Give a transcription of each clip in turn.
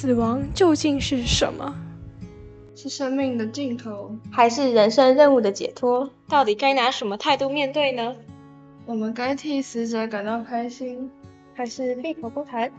死亡究竟是什么？是生命的尽头，还是人生任务的解脱？到底该拿什么态度面对呢？我们该替死者感到开心，还是闭口不谈？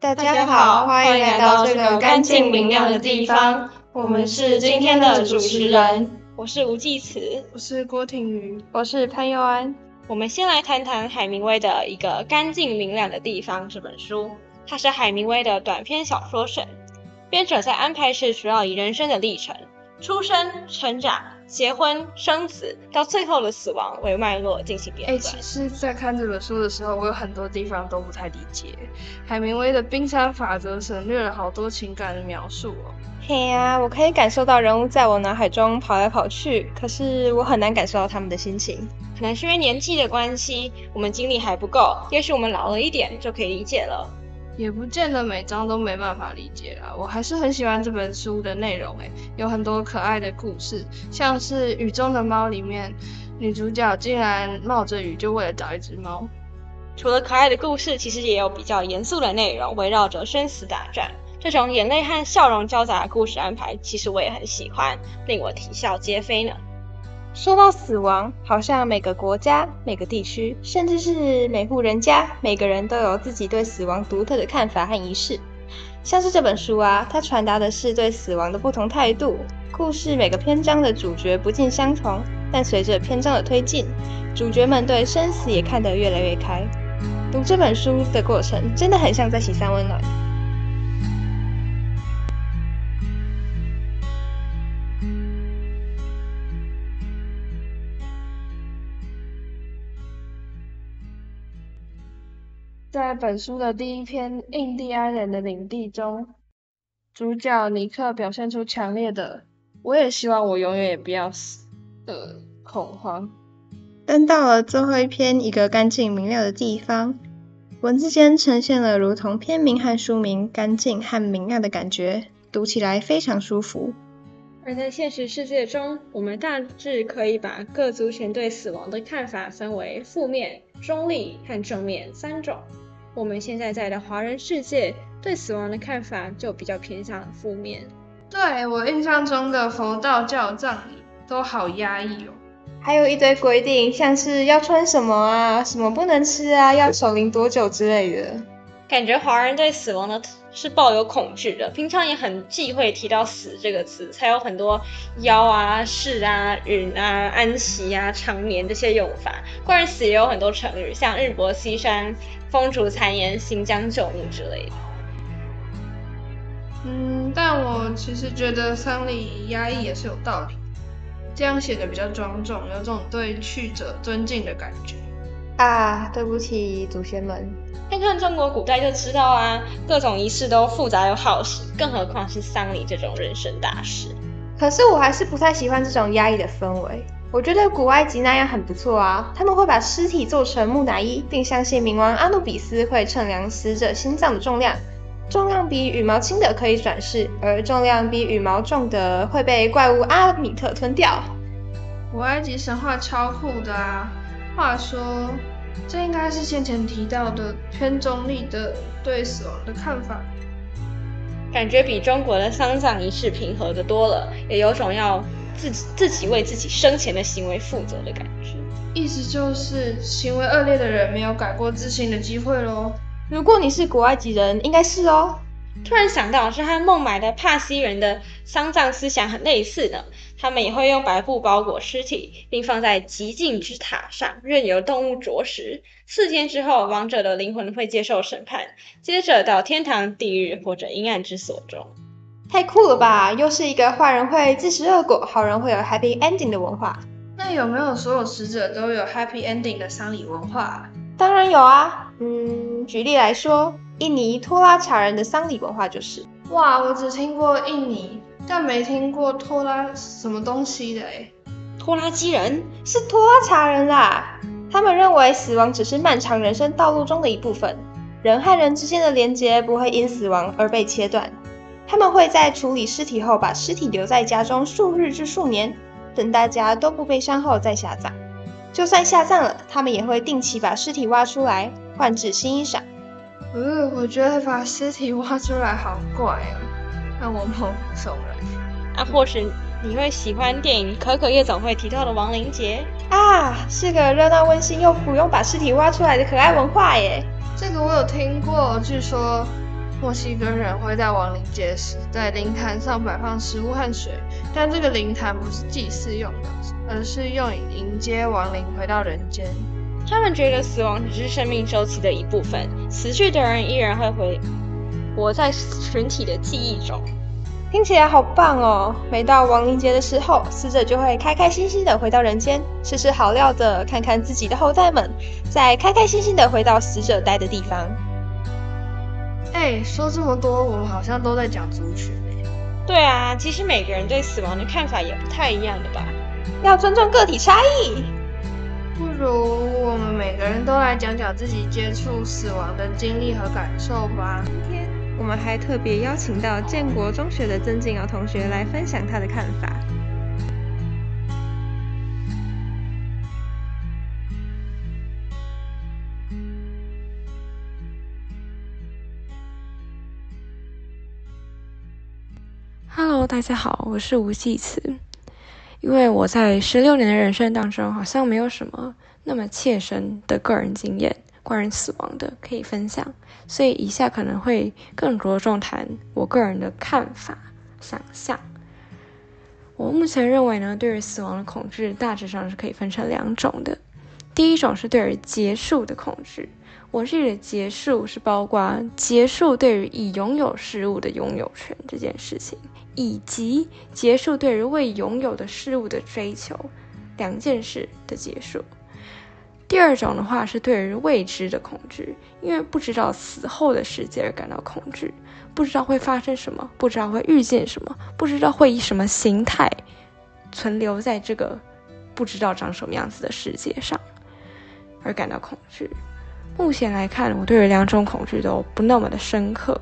大家好，欢迎来到这个干净明亮的地方。我们是今天的主持人，我是吴继慈，我是郭婷瑜，我是潘佑安。我们先来谈谈海明威的《一个干净明亮的地方》这本书。它是海明威的短篇小说选。编者在安排时，主要以人生的历程、出生、成长、结婚、生子，到最后的死亡为脉络进行编哎，其实，在看这本书的时候，我有很多地方都不太理解。海明威的冰山法则省略了好多情感的描述哦。嘿呀，我可以感受到人物在我脑海中跑来跑去，可是我很难感受到他们的心情。可能是因为年纪的关系，我们精力还不够。也许我们老了一点就可以理解了，也不见得每章都没办法理解啦。我还是很喜欢这本书的内容，诶，有很多可爱的故事，像是《雨中的猫》里面，女主角竟然冒着雨就为了找一只猫。除了可爱的故事，其实也有比较严肃的内容，围绕着生死打转。这种眼泪和笑容交杂的故事安排，其实我也很喜欢，令我啼笑皆非呢。说到死亡，好像每个国家、每个地区，甚至是每户人家，每个人都有自己对死亡独特的看法和仪式。像是这本书啊，它传达的是对死亡的不同态度。故事每个篇章的主角不尽相同，但随着篇章的推进，主角们对生死也看得越来越开。读这本书的过程，真的很像在洗三温暖。在本书的第一篇《印第安人的领地》中，主角尼克表现出强烈的“我也希望我永远也不要死”的恐慌。但到了最后一篇《一个干净明亮的地方》，文字间呈现了如同片名和书名“干净”和“明亮”的感觉，读起来非常舒服。而在现实世界中，我们大致可以把各族群对死亡的看法分为负面、中立和正面三种。我们现在在的华人世界对死亡的看法就比较偏向负面。对我印象中的佛道教葬礼都好压抑哦，还有一堆规定，像是要穿什么啊，什么不能吃啊，要守灵多久之类的。感觉华人对死亡的是抱有恐惧的，平常也很忌讳提到死这个词，才有很多妖啊、世啊、允啊、安息啊、长眠这些用法。关于死也有很多成语，像日薄西山。风烛残颜，行将就木之类的。嗯，但我其实觉得丧礼压抑也是有道理，这样显得比较庄重，有种对去者尊敬的感觉。啊，对不起祖先们。看看中国古代就知道啊，各种仪式都复杂又耗时，更何况是丧礼这种人生大事。可是我还是不太喜欢这种压抑的氛围。我觉得古埃及那样很不错啊，他们会把尸体做成木乃伊，并相信冥王阿努比斯会称量死者心脏的重量，重量比羽毛轻的可以转世，而重量比羽毛重的会被怪物阿米特吞掉。古埃及神话超酷的啊！话说，这应该是先前提到的偏中立的对死亡的看法，感觉比中国的丧葬仪式平和的多了，也有种要。自己自己为自己生前的行为负责的感觉，意思就是行为恶劣的人没有改过自新的机会喽。如果你是古埃及人，应该是哦。突然想到，是和孟买的帕西人的丧葬思想很类似的，他们也会用白布包裹尸体，并放在极静之塔上，任由动物啄食。四天之后，亡者的灵魂会接受审判，接着到天堂、地狱或者阴暗之所中。太酷了吧！又是一个坏人会自食恶果，好人会有 happy ending 的文化。那有没有所有死者都有 happy ending 的丧礼文化？当然有啊。嗯，举例来说，印尼托拉查人的丧礼文化就是。哇，我只听过印尼，但没听过托拉什么东西的哎。拖拉机人是拖拉查人啦。他们认为死亡只是漫长人生道路中的一部分，人和人之间的连结不会因死亡而被切断。他们会在处理尸体后，把尸体留在家中数日至数年，等大家都不悲伤后再下葬。就算下葬了，他们也会定期把尸体挖出来，换置新衣裳。呃，我觉得把尸体挖出来好怪哦，让我毛骨悚然。啊，或许你会喜欢电影《可可夜总会》提到的亡灵节啊，是个热闹温馨又不用把尸体挖出来的可爱文化耶。这个我有听过，据说墨西哥人会在亡灵节时在灵坛上摆放食物和水，但这个灵坛不是祭祀用的，而是用以迎接亡灵回到人间。他们觉得死亡只是生命周期的一部分，死去的人依然会回活在群体的记忆中。听起来好棒哦！每到亡灵节的时候，死者就会开开心心的回到人间，吃吃好料的，看看自己的后代们，再开开心心的回到死者待的地方。哎，说这么多，我们好像都在讲族群哎。对啊，其实每个人对死亡的看法也不太一样的吧？要尊重个体差异。不如我们每个人都来讲讲自己接触死亡的经历和感受吧。今天我们还特别邀请到建国中学的曾静瑶同学来分享他的看法。Hello，大家好，我是吴继慈。因为我在十六年的人生当中，好像没有什么那么切身的个人经验关于死亡的可以分享，所以以下可能会更着重谈我个人的看法、想象。我目前认为呢，对于死亡的恐惧大致上是可以分成两种的。第一种是对于结束的恐惧，我这里的结束是包括结束对于已拥有事物的拥有权这件事情。以及结束对于未拥有的事物的追求，两件事的结束。第二种的话是对于未知的恐惧，因为不知道死后的世界而感到恐惧，不知道会发生什么，不知道会遇见什么，不知道会以什么形态存留在这个不知道长什么样子的世界上而感到恐惧。目前来看，我对于两种恐惧都不那么的深刻。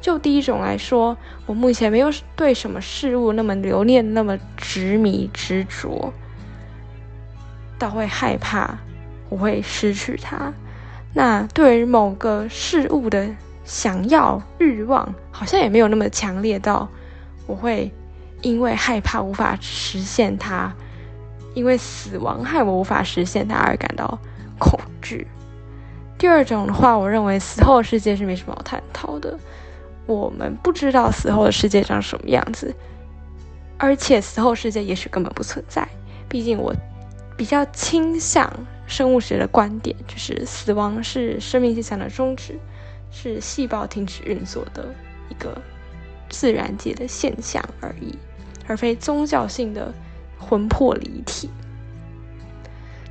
就第一种来说，我目前没有对什么事物那么留恋、那么执迷执着，倒会害怕我会失去它。那对于某个事物的想要欲望，好像也没有那么强烈到我会因为害怕无法实现它，因为死亡害我无法实现它而感到恐惧。第二种的话，我认为死后的世界是没什么好探讨的。我们不知道死后的世界长什么样子，而且死后世界也许根本不存在。毕竟我比较倾向生物学的观点，就是死亡是生命迹象的终止，是细胞停止运作的一个自然界的现象而已，而非宗教性的魂魄离体。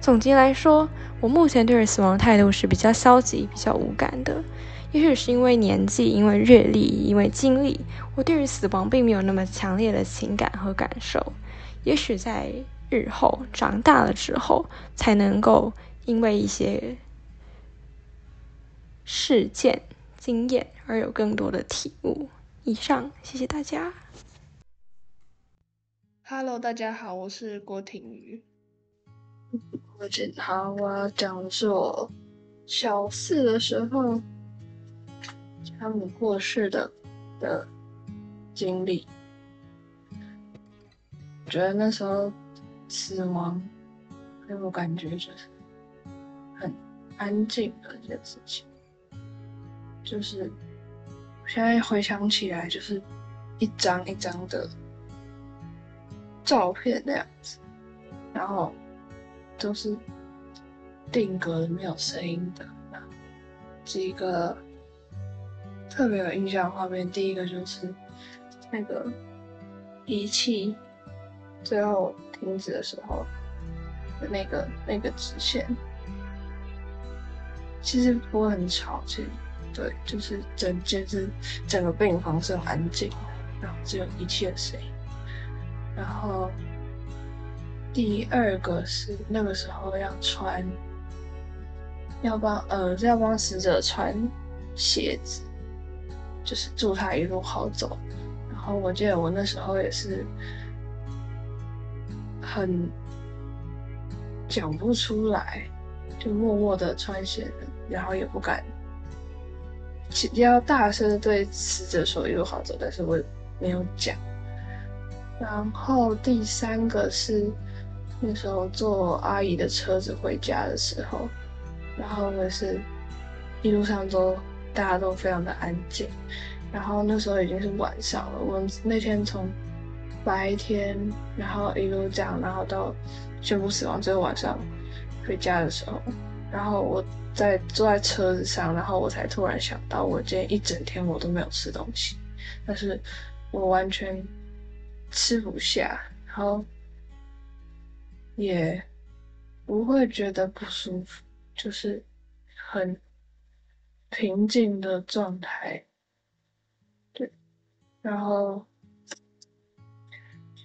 总结来说，我目前对于死亡态度是比较消极、比较无感的。也许是因为年纪，因为阅历，因为经历，我对于死亡并没有那么强烈的情感和感受。也许在日后长大了之后，才能够因为一些事件、经验而有更多的体悟。以上，谢谢大家。Hello，大家好，我是郭婷瑜。我今好，我要讲的是我小四的时候。他们过世的的经历，我觉得那时候死亡给我感觉就是很安静的一件事情，就是现在回想起来，就是一张一张的照片那样子，然后都是定格的，没有声音的，几个。特别有印象的画面，第一个就是那个仪器最后停止的时候的那个那个直线，其实不会很吵，其实对，就是整间是整个病房是安静的，然后只有仪器的声音。然后第二个是那个时候要穿，要帮呃要帮死者穿鞋子。就是祝他一路好走，然后我记得我那时候也是很讲不出来，就默默的穿鞋，然后也不敢要大声的对死者说一路好走，但是我没有讲。然后第三个是那时候坐阿姨的车子回家的时候，然后呢是一路上都大家都非常的安静，然后那时候已经是晚上了。我们那天从白天，然后一路这样，然后到宣布死亡，最后晚上回家的时候，然后我在坐在车子上，然后我才突然想到，我今天一整天我都没有吃东西，但是我完全吃不下，然后也不会觉得不舒服，就是很平静的状态，对，然后。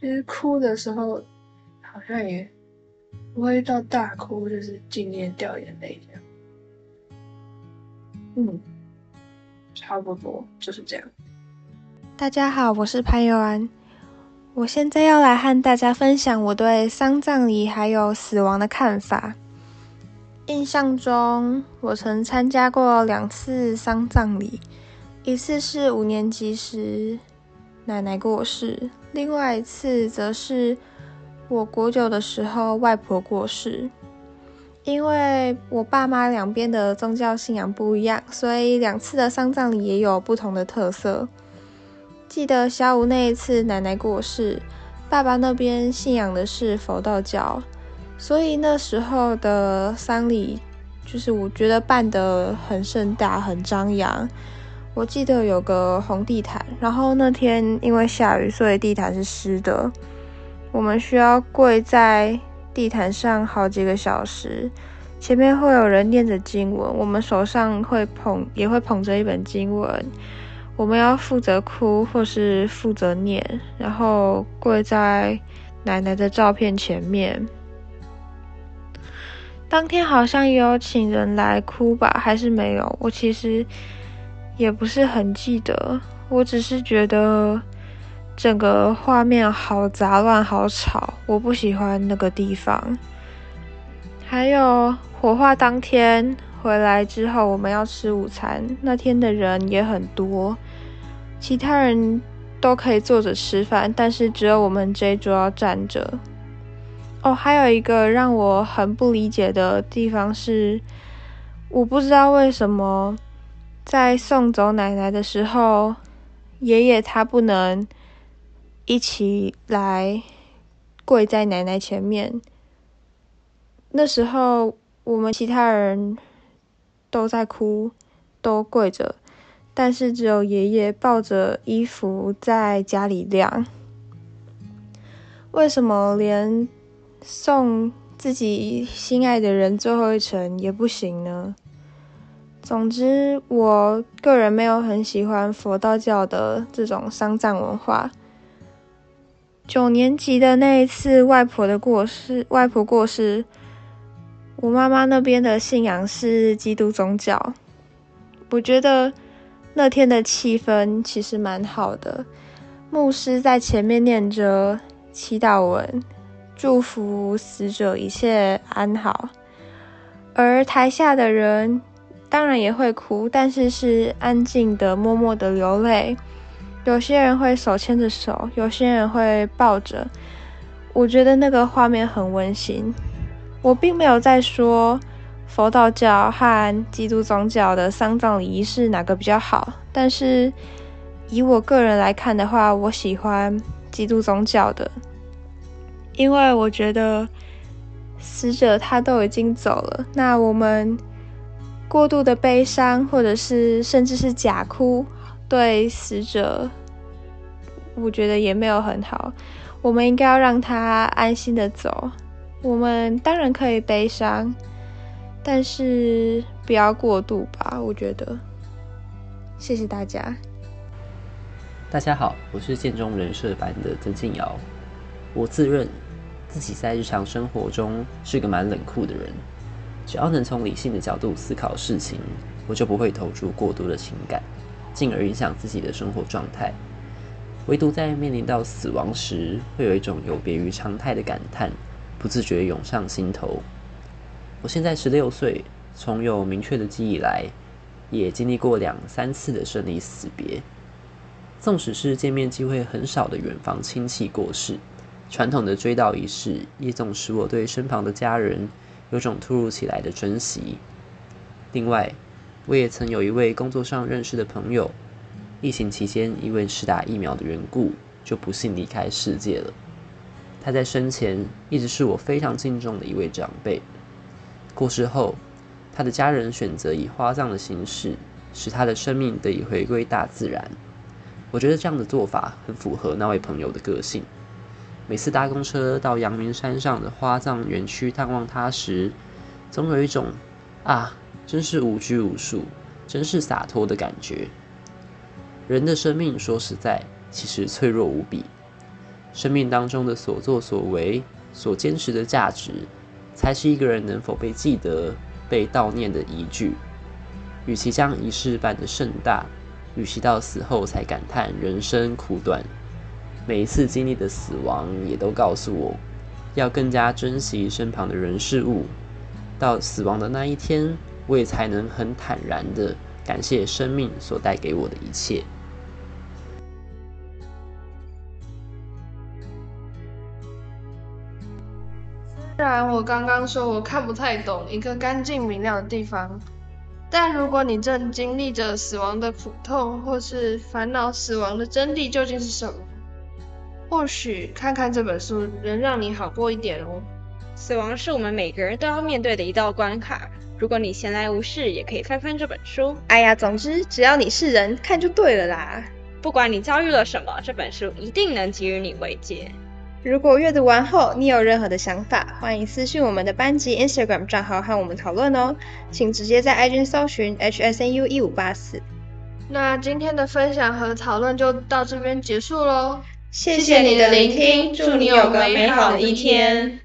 其实哭的时候，好像也不会到大哭，就是静念掉眼泪这样。嗯，差不多就是这样。大家好，我是潘友安，我现在要来和大家分享我对丧葬礼还有死亡的看法。印象中，我曾参加过两次丧葬礼，一次是五年级时奶奶过世。另外一次则是我国九的时候，外婆过世。因为我爸妈两边的宗教信仰不一样，所以两次的丧葬礼也有不同的特色。记得小五那一次奶奶过世，爸爸那边信仰的是佛道教，所以那时候的丧礼就是我觉得办得很盛大、很张扬。我记得有个红地毯，然后那天因为下雨，所以地毯是湿的。我们需要跪在地毯上好几个小时，前面会有人念着经文，我们手上会捧，也会捧着一本经文。我们要负责哭或是负责念，然后跪在奶奶的照片前面。当天好像也有请人来哭吧，还是没有？我其实。也不是很记得，我只是觉得整个画面好杂乱、好吵，我不喜欢那个地方。还有火化当天回来之后，我们要吃午餐，那天的人也很多，其他人都可以坐着吃饭，但是只有我们这一桌要站着。哦，还有一个让我很不理解的地方是，我不知道为什么。在送走奶奶的时候，爷爷他不能一起来跪在奶奶前面。那时候我们其他人都在哭，都跪着，但是只有爷爷抱着衣服在家里晾。为什么连送自己心爱的人最后一程也不行呢？总之，我个人没有很喜欢佛道教的这种丧葬文化。九年级的那一次，外婆的过世，外婆过世，我妈妈那边的信仰是基督宗教。我觉得那天的气氛其实蛮好的，牧师在前面念着祈祷文，祝福死者一切安好，而台下的人。当然也会哭，但是是安静的、默默的流泪。有些人会手牵着手，有些人会抱着。我觉得那个画面很温馨。我并没有在说佛道教和基督宗教的丧葬礼仪式哪个比较好，但是以我个人来看的话，我喜欢基督宗教的，因为我觉得死者他都已经走了，那我们。过度的悲伤，或者是甚至是假哭，对死者，我觉得也没有很好。我们应该要让他安心的走。我们当然可以悲伤，但是不要过度吧。我觉得。谢谢大家。大家好，我是建中人社版的曾静瑶。我自认自己在日常生活中是个蛮冷酷的人。只要能从理性的角度思考事情，我就不会投注过多的情感，进而影响自己的生活状态。唯独在面临到死亡时，会有一种有别于常态的感叹，不自觉涌上心头。我现在十六岁，从有明确的记忆来，也经历过两三次的生离死别。纵使是见面机会很少的远房亲戚过世，传统的追悼仪式也总使我对身旁的家人有种突如其来的珍惜。另外，我也曾有一位工作上认识的朋友，疫情期间因为施打疫苗的缘故，就不幸离开世界了。他在生前一直是我非常敬重的一位长辈。过世后，他的家人选择以花葬的形式，使他的生命得以回归大自然。我觉得这样的做法很符合那位朋友的个性。每次搭公车到阳明山上的花葬园区探望他时，总有一种啊，真是无拘无束，真是洒脱的感觉。人的生命说实在，其实脆弱无比。生命当中的所作所为、所坚持的价值，才是一个人能否被记得、被悼念的依据。与其将仪式办得盛大，与其到死后才感叹人生苦短，每一次经历的死亡，也都告诉我，要更加珍惜身旁的人事物。到死亡的那一天，我也才能很坦然的感谢生命所带给我的一切。虽然我刚刚说我看不太懂一个干净明亮的地方，但如果你正经历着死亡的苦痛，或是烦恼死亡的真谛究竟是什么，或许看看这本书能让你好过一点哦。死亡是我们每个人都要面对的一道关卡。如果你闲来无事，也可以翻翻这本书。哎呀，总之只要你是人，看就对了啦。不管你遭遇了什么，这本书一定能给予你慰藉。如果阅读完后你有任何的想法，欢迎私信我们的班级 Instagram 账号和我们讨论哦。请直接在 IG 搜寻 HSNU 一五八四。那今天的分享和讨论就到这边结束喽。谢谢你的聆听，祝你有个美好的一天。